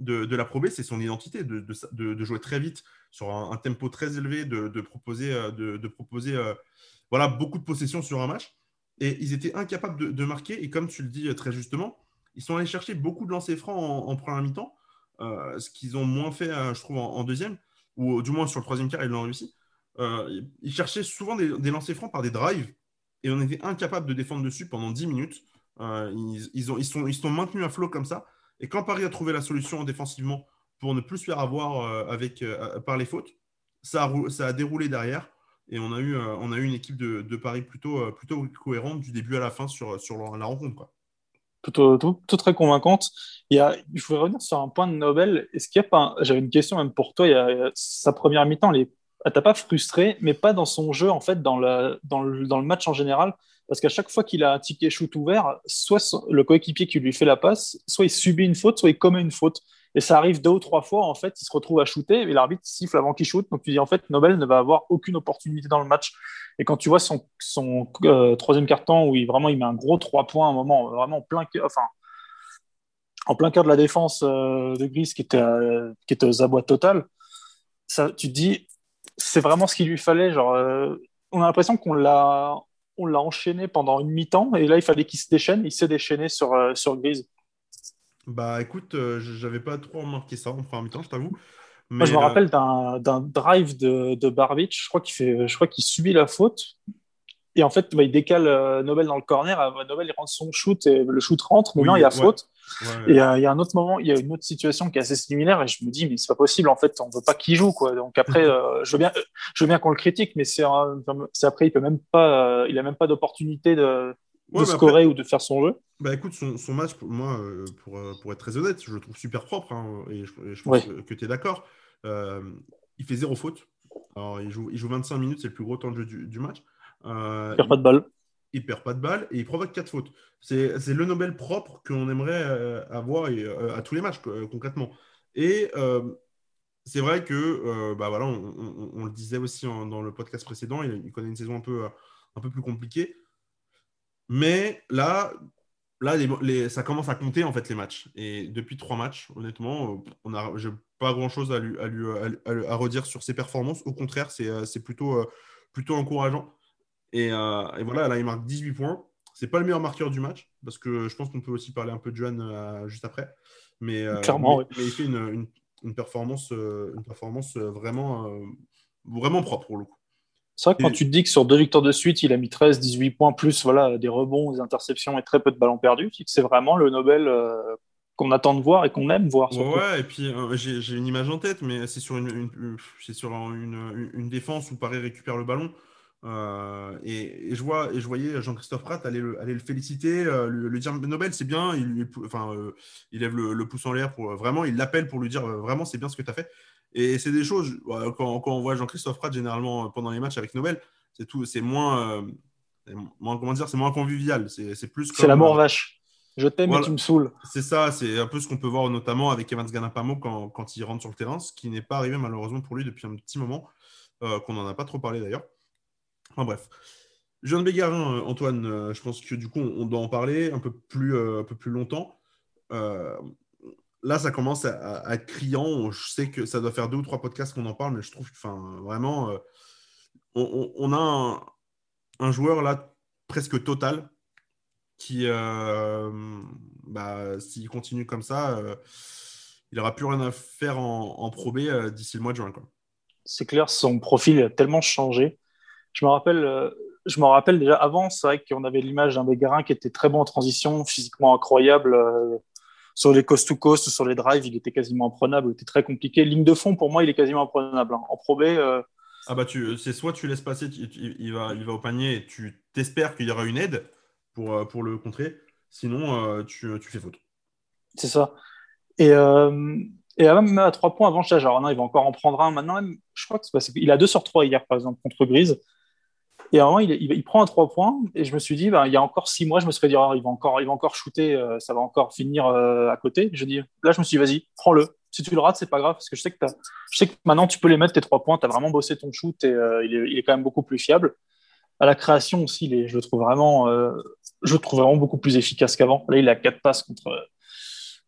de, la Pro c'est son identité, de, de, jouer très vite sur un, tempo très élevé, de, proposer, de, proposer voilà, beaucoup de possessions sur un match. Et ils étaient incapables de, marquer. Et comme tu le dis très justement, ils sont allés chercher beaucoup de lancers francs en, première mi-temps, ce qu'ils ont moins fait, je trouve, en deuxième ou du moins sur le troisième quart, ils l'ont réussi. Euh, ils cherchaient souvent des, lancers francs par des drives et on était incapable de défendre dessus pendant 10 minutes. Euh, ils, ont, ils, sont, ils sont maintenus à flot comme ça. Et quand Paris a trouvé la solution défensivement pour ne plus se faire avoir euh, avec, par les fautes, ça a, déroulé derrière. Et on a eu, on a eu une équipe de, Paris plutôt, plutôt cohérente du début à la fin sur, sur la rencontre. Quoi tout, très convaincante. Il y a, je voudrais revenir sur un point de Nobel. Est-ce qu'il y pas, j'avais une question même pour toi. Il y a, sa première mi-temps, elle t'a pas frustré, mais pas dans son jeu en fait, dans le, dans le match en général, parce qu'à chaque fois qu'il a un ticket shoot ouvert, soit le coéquipier qui lui fait la passe, soit il subit une faute, soit il commet une faute. Et ça arrive deux ou trois fois, en fait, il se retrouve à shooter, et l'arbitre siffle avant qu'il shoot. Donc tu dis, en fait, Nobel ne va avoir aucune opportunité dans le match. Et quand tu vois son, euh, troisième carton où il, vraiment il met un gros trois points à un moment, vraiment en plein cœur, enfin, en plein cœur de la défense euh, de Gris qui était, euh, qui était aux abois total, ça, tu te dis, c'est vraiment ce qu'il lui fallait. Genre, on a l'impression qu'on l'a, on l'a enchaîné pendant une mi-temps, et là, il fallait qu'il se déchaîne. Il s'est déchaîné sur, sur Grise. Bah écoute, j'avais pas trop remarqué ça en première mi-temps, je t'avoue. Moi, je me euh, rappelle d'un drive de, de Barbic. Je crois qu'il fait, je crois qu'il subit la faute. Et en fait, bah, il décale euh, Nobel dans le corner. Euh, Nobel, il rentre son shoot et le shoot rentre. Mais non, il y a faute. Et euh, il y a un autre moment, il y a une autre situation qui est assez similaire. Et je me dis, mais c'est pas possible. En fait, on veut pas qu'il joue. Quoi. Donc après, je veux bien, je veux bien qu'on le critique, mais c'est après, il peut même pas, il a même pas d'opportunité de, de scorer ou de faire son jeu. Bah écoute, son, son match, pour moi, pour, pour, être très honnête, je le trouve super propre. Hein, et, je, pense que, tu es d'accord. il fait zéro faute. Alors, il joue, il joue 25 minutes, c'est le plus gros temps de jeu du, du match. Euh, il perd pas de balle. Il perd pas de balle et il provoque quatre fautes. C'est le Nobel propre qu'on aimerait euh, avoir euh, à tous les matchs, concrètement. Et c'est vrai que, bah voilà, on, le disait aussi dans le podcast précédent, il, connaît une saison un peu, un peu plus compliquée. Mais là, là les, ça commence à compter en fait les matchs. Et depuis trois matchs, honnêtement, on a, pas grand chose à, lui, à, lui, à, redire sur ses performances. Au contraire, c'est plutôt, plutôt encourageant. Euh, et, voilà, là, il marque 18 points. C'est pas le meilleur marqueur du match, parce que je pense qu'on peut aussi parler un peu de Johan euh, juste après. Mais, euh, Clairement, il fait une, une, performance, une performance vraiment, vraiment propre pour le coup. C'est vrai que quand tu te dis que sur deux victoires de suite, il a mis 13, 18 points, plus voilà, des rebonds, des interceptions et très peu de ballons perdus, c'est vraiment le Nobel qu'on attend de voir et qu'on aime voir. Ouais, et puis j'ai une image en tête, mais c'est sur, une, sur une, une, défense où Paris récupère le ballon. Euh, et, je vois, et je voyais Jean-Christophe Pratt aller le, aller le féliciter, euh, lui, dire Nobel, c'est bien. Il, enfin, euh, il lève le, pouce en l'air pour vraiment, il l'appelle pour lui dire vraiment, c'est bien ce que tu as fait. Et c'est des choses, quand, quand on voit Jean-Christophe Pratt généralement pendant les matchs avec Nobel, c'est tout, c'est moins, moins, comment dire, c'est moins convivial. C'est plus. C'est la mort vache. Je t'aime et tu me saoules. C'est ça, c'est un peu ce qu'on peut voir notamment avec Evans Ganapamo quand, quand il rentre sur le terrain, ce qui n'est pas arrivé malheureusement pour lui depuis un petit moment, qu'on n'en a pas trop parlé d'ailleurs. Enfin bref. Jean Bégarin, euh, Antoine, euh, je pense que du coup, on doit en parler un peu plus, euh, un peu plus longtemps. là, ça commence à, être criant. Je sais que ça doit faire deux ou trois podcasts qu'on en parle, mais je trouve enfin, vraiment, on, a un, joueur là presque total qui, bah, s'il continue comme ça, il n'aura plus rien à faire en, en Pro B d'ici le mois de juin. C'est clair, son profil a tellement changé je me rappelle, euh, je me rappelle déjà avant, c'est vrai qu'on avait l'image d'un Bégarin qui était très bon en transition, physiquement incroyable. Euh, sur les coast-to-coast, sur les drives, il était quasiment imprenable, il était très compliqué. Ligne de fond, pour moi, il est quasiment imprenable. Hein. En Pro B. Euh, ah bah tu, c'est soit tu laisses passer, il, va, il va au panier et tu t'espères qu'il y aura une aide pour, pour le contrer. Sinon, tu, tu, fais faute. C'est ça. Et, et même à trois points avant, non, il va encore en prendre un. Maintenant, même, je crois que c'est qu'il a 2 sur 3 hier, par exemple, contre Grise. Et à un moment, il, prend un 3 points et je me suis dit, ben, il y a encore 6 mois, je me serais dit, oh, il, va encore, il va encore shooter, euh, ça va encore finir euh, à côté. Je dis, là, je me suis dit, vas-y, prends-le. Si tu le rates, c'est pas grave parce que je sais que, maintenant, tu peux les mettre tes 3 points, tu as vraiment bossé ton shoot et euh, il, est, quand même beaucoup plus fiable. À la création aussi, je, le trouve vraiment, je le trouve vraiment beaucoup plus efficace qu'avant. Là, il a 4 passes contre,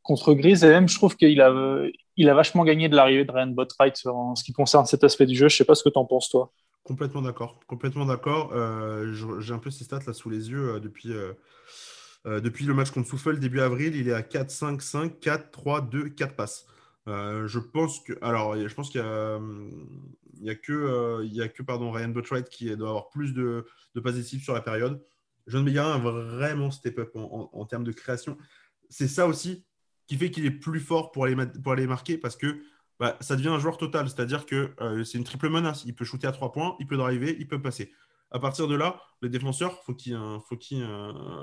contre Grise et même, je trouve qu'il a, vachement gagné de l'arrivée de Ryan Botwright en ce qui concerne cet aspect du jeu. Je sais pas ce que tu en penses, toi. Complètement d'accord. Complètement d'accord. Euh, j'ai un peu ces stats là sous les yeux euh, depuis, euh, depuis le match contre Souffle début avril. Il est à 4, 5, 5, 4, 3, 2, 4 passes. je pense que. Alors, je pense qu'il y a, il y a que, il y a que pardon, Ryan Botwright qui doit avoir plus de, de passes décisives sur la période. John Bégarin a vraiment step up en, en, termes de création. C'est ça aussi qui fait qu'il est plus fort pour aller, pour aller marquer parce que bah, ça devient un joueur total. C'est-à-dire que euh, c'est une triple menace. Il peut shooter à trois points, il peut driver, il peut passer. À partir de là, les défenseurs, faut qu'il faut qu'ils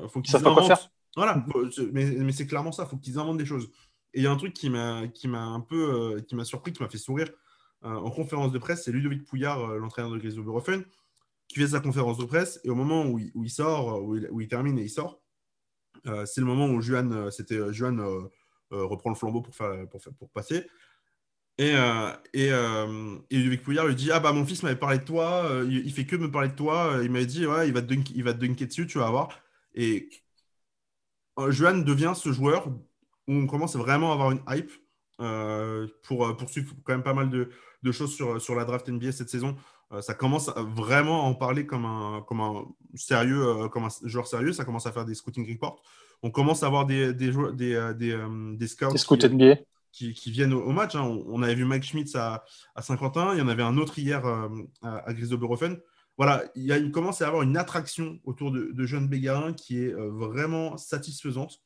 faut qu'ils inventent. Voilà, mais, c'est clairement ça. Faut qu'ils inventent des choses. Et il y a un truc qui m'a qui m'a un peu euh, qui m'a surpris, qui m'a fait sourire euh, en conférence de presse, c'est Ludovic Pouillard, l'entraîneur de Gris Oberhofen, qui fait sa conférence de presse. Et au moment où il, où il sort, où il, où il, termine et il sort, c'est le moment où Juan, c'était Juan reprend le flambeau pour faire, pour, faire, pour passer. Et, euh, et, euh, et, Ludovic Pouillard lui dit Ah bah mon fils m'avait parlé de toi, euh, il, fait que me parler de toi, il m'avait dit Ouais, il va, te il va te dunker dessus, tu vas voir. Et Johan devient ce joueur où on commence vraiment à avoir une hype pour poursuivre quand même pas mal de, de, choses sur, sur la draft NBA cette saison. ça commence vraiment à en parler comme un, comme un sérieux, comme un joueur sérieux. Ça commence à faire des scouting reports. On commence à avoir des, des, des, des, des scouts. Des scouts NBA qui, viennent au, match. Hein. On, avait vu Mike Schmitz à, Saint-Quentin, il y en avait un autre hier euh, à, à voilà, il, y a, il commence à y avoir une attraction autour de, de Bégarin qui est vraiment satisfaisante.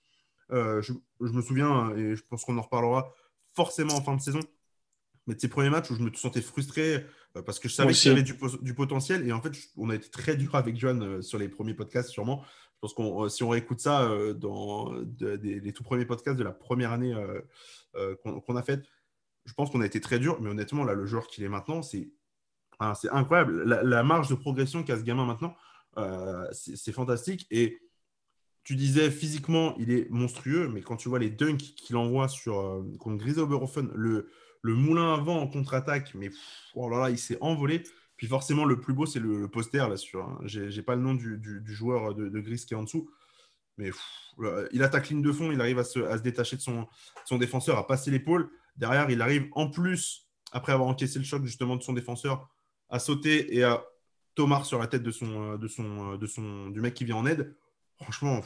Je, je, me souviens, et je pense qu'on en reparlera forcément en fin de saison, mais de ces premiers matchs où je me sentais frustré parce que je savais qu'il y avait du, du, potentiel. Et en fait, on a été très dur avec Johan sur les premiers podcasts, sûrement. Pense qu'on si on réécoute ça dans les tout premiers podcasts de la première année qu'on a faite, je pense qu'on a été très dur. Mais honnêtement, là, le joueur qu'il est maintenant, c'est incroyable. La, marge de progression qu'a ce gamin maintenant, c'est fantastique. Et tu disais physiquement, il est monstrueux, mais quand tu vois les dunks qu'il envoie sur, contre Grise Oberhofen, le, le moulin à vent en contre-attaque, mais oh là là, il s'est envolé. Puis forcément, le plus beau, c'est le, poster là sur. Hein. J'ai pas le nom du, joueur de, Gris qui est en dessous, mais il attaque ligne de fond, il arrive à se, détacher de son, son défenseur, à passer l'épaule. Derrière, il arrive en plus, après avoir encaissé le choc justement de son défenseur, à sauter et à tomar sur la tête de son, de son, de son, du mec qui vient en aide. Franchement,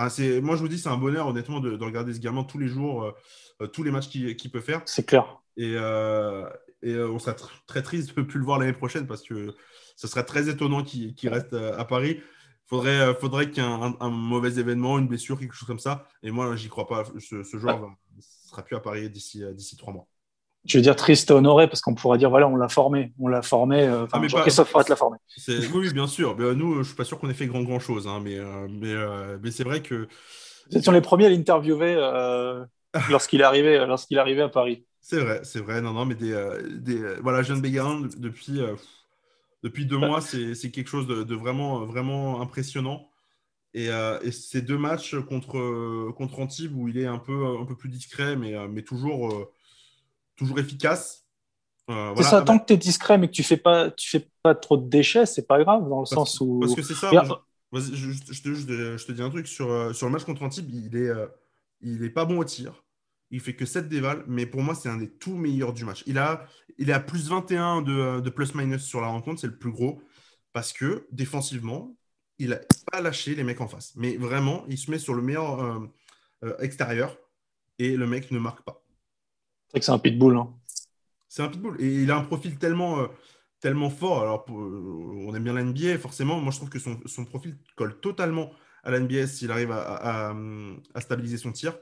ah, moi, je vous dis, c'est un bonheur, honnêtement, de, regarder ce gamin tous les jours, euh, euh, tous les matchs qu'il peut faire. C'est clair. Et, euh, on serait très triste de ne plus le voir l'année prochaine parce que ce serait très étonnant qu'il reste à Paris. Il faudrait, faudrait qu'il y ait un, mauvais événement, une blessure, quelque chose comme ça. Et moi, j'y crois pas. Ce, joueur ne sera plus à Paris d'ici trois mois je veux dire triste et honoré parce qu'on pourrait dire voilà on l'a formé on l'a formé euh, ah, Christophe l'a formé oui bien sûr mais, nous je suis pas sûr qu'on ait fait grand grand chose hein, mais euh, mais, euh, mais c'est vrai que vous étiez les premiers à l'interviewer [laughs] lorsqu'il est arrivé lorsqu'il est arrivé à Paris c'est vrai c'est vrai non non mais des, des voilà jeune Bégarin depuis depuis deux mois c'est quelque chose de, vraiment vraiment impressionnant et, et, ces deux matchs contre contre Antibes où il est un peu un peu plus discret mais mais toujours toujours efficace. Euh, c'est ça, tant que tu es discret mais que tu fais pas, tu fais pas trop de déchets, c'est pas grave dans le sens où. Parce que c'est ça. je, je, te, dis un truc sur, euh, sur le match contre Antibes, il est, euh, il est pas bon au tir. Il fait que 7 dévals, mais pour moi, c'est un des tout meilleurs du match. Il, a, il est à plus 21 de, de plus-minus sur la rencontre, c'est le plus gros. Parce que défensivement, il n'a pas lâché les mecs en face. Mais vraiment, il se met sur le meilleur extérieur et le mec ne marque pas. C'est vrai que c'est un pitbull. Hein. C'est un pitbull. Et il a un profil tellement, euh, tellement fort. Alors, euh, on aime bien l'NBA, forcément. Moi, je trouve que son, son profil colle totalement à l'NBA s'il arrive à, à, stabiliser son tir.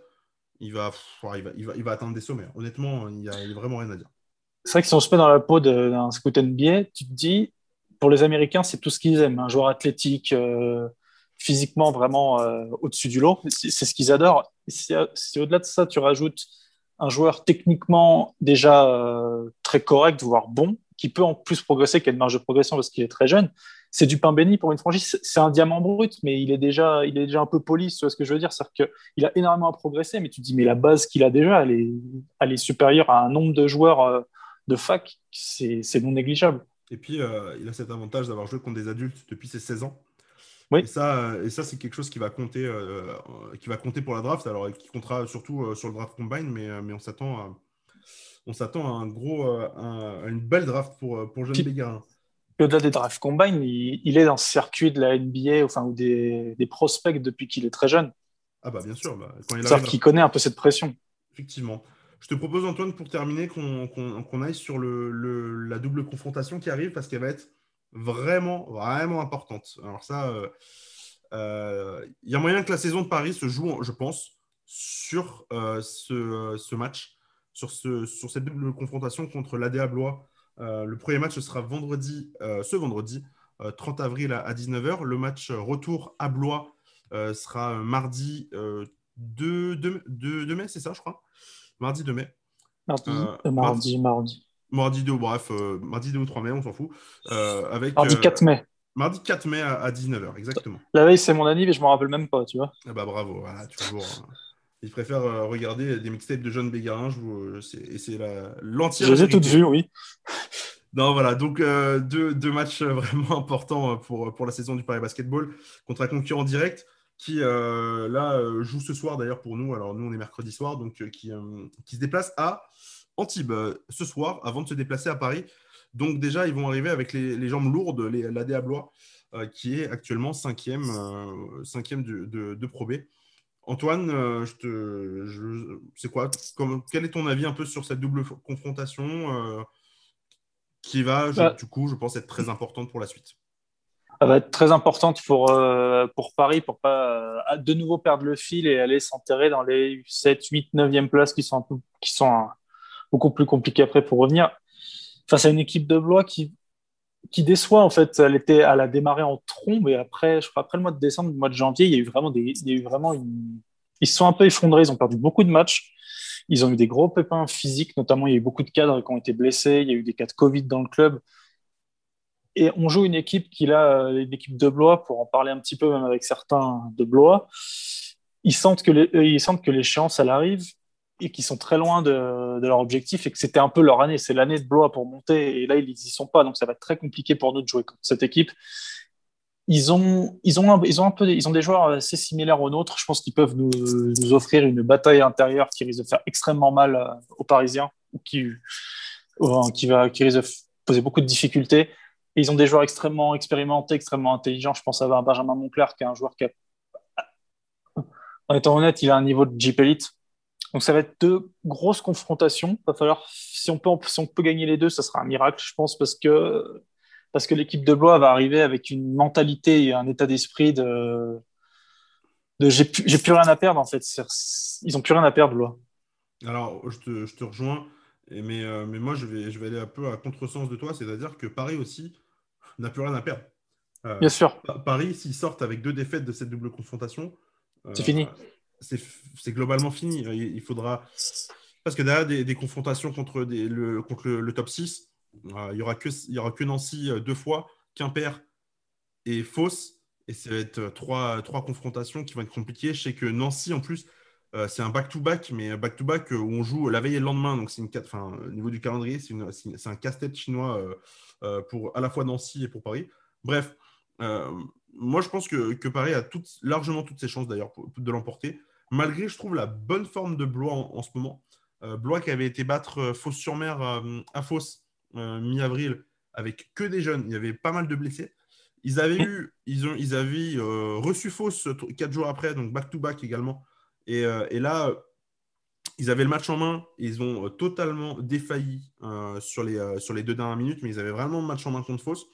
Il va, il, va, il, va, atteindre des sommets. Honnêtement, il n'y a, vraiment rien à dire. C'est vrai que si on se met dans la peau d'un scout NBA, tu te dis, pour les Américains, c'est tout ce qu'ils aiment. Un joueur athlétique, euh, physiquement vraiment au-dessus du lot. C'est ce qu'ils adorent. Si, si au-delà de ça, tu rajoutes un joueur techniquement déjà euh, très correct, voire bon, qui peut en plus progresser, qui a une marge de progression parce qu'il est très jeune, c'est du pain béni pour une franchise. C'est un diamant brut, mais il est déjà, il est déjà un peu poli, tu vois ce que je veux dire C'est-à-dire qu'il a énormément à progresser, mais tu te dis, mais la base qu'il a déjà, elle est, elle est supérieure à un nombre de joueurs euh, de fac, c'est non négligeable. Et puis, euh, il a cet avantage d'avoir joué contre des adultes depuis ses 16 ans. Oui. Et ça, et ça c'est quelque chose qui va, compter, euh, qui va compter pour la draft, alors qui comptera surtout euh, sur le draft combine, mais, euh, mais on s'attend à, on s'attend à un gros, une belle draft pour, pour Jeune Bégarin. Au-delà des draft combine, il, est dans ce circuit de la NBA, enfin, ou des, des prospects depuis qu'il est très jeune. Ah bah bien sûr. Bah, cest qu'il connaît un peu cette pression. Effectivement. Je te propose, Antoine, pour terminer, qu'on aille sur le, la double confrontation qui arrive, parce qu'elle va être vraiment, vraiment importante. Alors ça, il euh, euh, y a moyen que la saison de Paris se joue, je pense, sur euh, ce, match, sur, ce, sur cette double confrontation contre l'ADA Blois. Le premier match sera vendredi, ce vendredi, 30 avril à, 19h. Le match retour à Blois sera mardi 2, 2 mai, c'est ça, je crois? Mardi 2 mai. Mardi, mardi, mardi. Mardi 2, bref, euh, mardi 2 ou 3 mai, on s'en fout. Euh, avec, mardi 4 mai. Mardi 4 mai à, 19h, exactement. La veille, c'est mon anniv et je m'en rappelle même pas, tu vois. Ah bah bravo, voilà, toujours. Hein. Il préfère regarder des mixtapes de John Bégarin, je et c'est l'entière. Je les ai toutes vues, oui. [laughs] Non, voilà, donc deux, deux, matchs vraiment [laughs] importants pour, pour la saison du Paris Basketball contre un concurrent direct qui, là, joue ce soir d'ailleurs pour nous. Alors, nous, on est mercredi soir, donc qui, qui se déplace à Antibes euh, ce soir avant de se déplacer à Paris. Donc déjà, ils vont arriver avec les, jambes lourdes, l'AD Blois, euh, qui est actuellement cinquième, euh, cinquième de, de, Pro B. Antoine, je te, c'est quoi Quel est ton avis un peu sur cette double confrontation qui va, Bah. du coup, je pense, être très importante pour la suite? Elle va être très importante pour, euh, pour Paris pour pas euh, de nouveau perdre le fil et aller s'enterrer dans les 7, 8, 9e places qui sont, un peu, qui sont euh, beaucoup plus compliquées après pour revenir. Face à une équipe de Blois qui, qui déçoit, en fait. Elle, était, a démarré en trombe et après, je crois, après le mois de décembre, le mois de janvier, il y a eu vraiment, des, il y a eu vraiment. Ils se sont un peu effondrés, ils ont perdu beaucoup de matchs. Ils ont eu des gros pépins physiques, notamment il y a eu beaucoup de cadres qui ont été blessés, il y a eu des cas de Covid dans le club. Et on joue une équipe qui a une équipe de Blois, pour en parler un petit peu même avec certains de Blois. Ils sentent que les, ils sentent que l'échéance elle arrive et qu'ils sont très loin de, leur objectif et que c'était un peu leur année. C'est l'année de Blois pour monter et là ils n'y sont pas, donc ça va être très compliqué pour nous de jouer contre cette équipe. Ils ont, ils ont, ils ont un peu, ils ont des joueurs assez similaires aux nôtres. Je pense qu'ils peuvent nous, offrir une bataille intérieure qui risque de faire extrêmement mal aux Parisiens ou qui, qui va, qui risque de poser beaucoup de difficultés. Ils ont des joueurs extrêmement expérimentés, extrêmement intelligents. Je pense à Benjamin Monclerc, qui est un joueur qui a. En étant honnête, il a un niveau de Jeep Elite. Donc ça va être deux grosses confrontations. Va falloir, si on, peut, si on peut gagner les deux, ça sera un miracle, je pense, parce que, parce que l'équipe de Blois va arriver avec une mentalité et un état d'esprit de. de j'ai plus, rien à perdre, en fait. Ils n'ont plus rien à perdre, Blois. Alors, je te, je te rejoins. Mais, euh, mais moi, je vais, je vais aller un peu à contresens de toi, c'est-à-dire que Paris aussi n'a plus rien à perdre. Euh, Bien sûr. Paris, s'ils sortent avec deux défaites de cette double confrontation, c'est euh, fini. C'est globalement fini. Il, faudra. Parce que derrière des, confrontations contre, le, contre le, top 6, il n'y aura, que, aura que Nancy deux fois, Quimper et Fausse. Et ça va être trois, trois confrontations qui vont être compliquées. Je sais que Nancy, en plus, euh, c'est un back-to-back, mais back-to-back euh, où on joue la veille et le lendemain. Donc, c'est une enfin, au niveau du calendrier, c'est un casse-tête chinois euh, pour à la fois Nancy et pour Paris. Bref, moi, je pense que, Paris a largement toutes ses chances d'ailleurs de l'emporter, malgré, je trouve, la bonne forme de Blois en, ce moment. Blois qui avait été battre Fos-sur-Mer à Fos mi-avril avec que des jeunes. Il y avait pas mal de blessés. Ils avaient eu, ils ont, ils avaient reçu Fos quatre jours après, donc back-to-back également. Et, euh, là, ils avaient le match en main. Ils ont totalement défailli euh, sur, les, euh, sur les deux dernières minutes, mais ils avaient vraiment le match en main contre Fausse.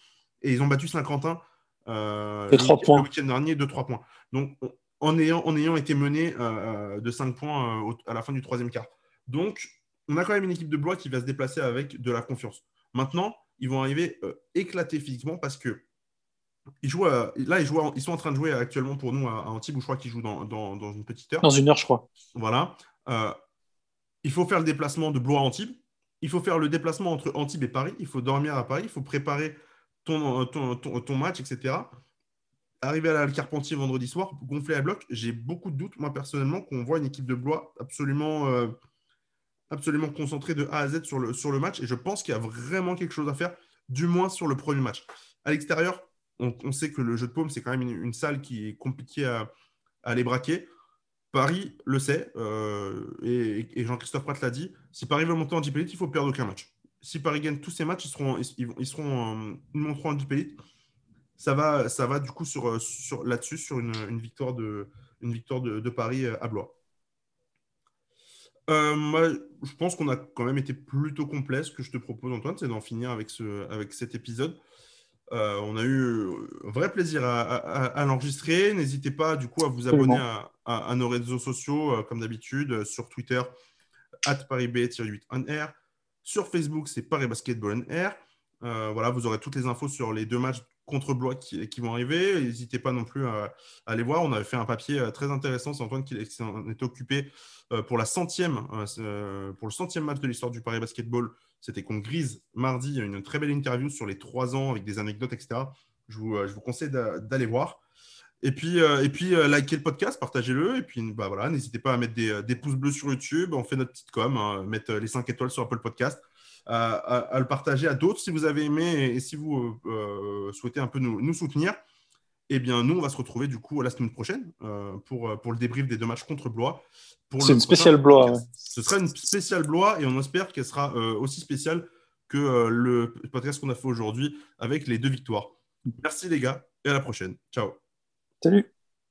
Et ils ont battu Saint-Quentin euh, le, points. le week-end dernier de 3 points. Donc, en ayant, en ayant été mené de 5 points à la fin du troisième quart. Donc, on a quand même une équipe de Blois qui va se déplacer avec de la confiance. Maintenant, ils vont arriver éclatés physiquement parce que ils jouent à, là, ils, jouent à, ils, sont en train de jouer actuellement pour nous à, à Antibes, où je crois qu'ils jouent dans, dans, dans, une petite heure. Dans une heure, je crois. Voilà. Euh, il faut faire le déplacement de Blois à Antibes. Il faut faire le déplacement entre Antibes et Paris. Il faut dormir à Paris. Il faut préparer ton, ton, match, etc. Arriver à la Carpentier vendredi soir, gonfler à bloc. J'ai beaucoup de doutes, moi, personnellement, qu'on voit une équipe de Blois absolument, euh, absolument concentrée de A à Z sur le, match. Et je pense qu'il y a vraiment quelque chose à faire, du moins sur le premier match. À l'extérieur, on, sait que le jeu de paume, c'est quand même une, salle qui est compliquée à, à aller braquer. Paris le sait, euh, et, Jean-Christophe Pratt l'a dit, si Paris veut monter en Deep Elite, il faut perdre aucun match. Si Paris gagne tous ses matchs, ils, seront, ils, ils seront, ils monteront en. Ça va, ça va du coup sur, sur, là-dessus, sur une, une, victoire, de, une victoire de, de Paris à Blois. Euh, moi, je pense qu'on a quand même été plutôt complet. Ce que je te propose, Antoine, c'est d'en finir avec, ce, avec cet épisode. Euh, on a eu un vrai plaisir à, à, à l'enregistrer. N'hésitez pas du coup à vous abonner à, à nos réseaux sociaux, euh, comme d'habitude, sur Twitter, at ParisB-8OnAir. Sur Facebook, c'est Paris Basketball Air. Euh, voilà, vous aurez toutes les infos sur les deux matchs contre Blois qui, vont arriver. N'hésitez pas non plus à, à, aller voir. On avait fait un papier très intéressant. C'est Antoine qui, s'en est occupé pour, la centième, pour le centième match de l'histoire du Paris Basketball c'était contre Grise mardi. Une très belle interview sur les trois ans avec des anecdotes, etc. Je vous conseille d'aller voir. Et puis, euh, et puis euh, likez le podcast, partagez-le. Et puis, bah, voilà, n'hésitez pas à mettre des, des, pouces bleus sur YouTube. On fait notre petite com, hein, mettre les 5 étoiles sur Apple Podcast, à, à, à le partager à d'autres si vous avez aimé et, si vous euh, souhaitez un peu nous, nous, soutenir. Eh bien, nous, on va se retrouver du coup la semaine prochaine pour, pour le débrief des deux matchs contre Blois. C'est une spéciale Blois. Ouais. Ce sera une spéciale Blois et on espère qu'elle sera euh, aussi spéciale que euh, le podcast qu'on a fait aujourd'hui avec les deux victoires. Merci les gars et à la prochaine. Ciao. Salut.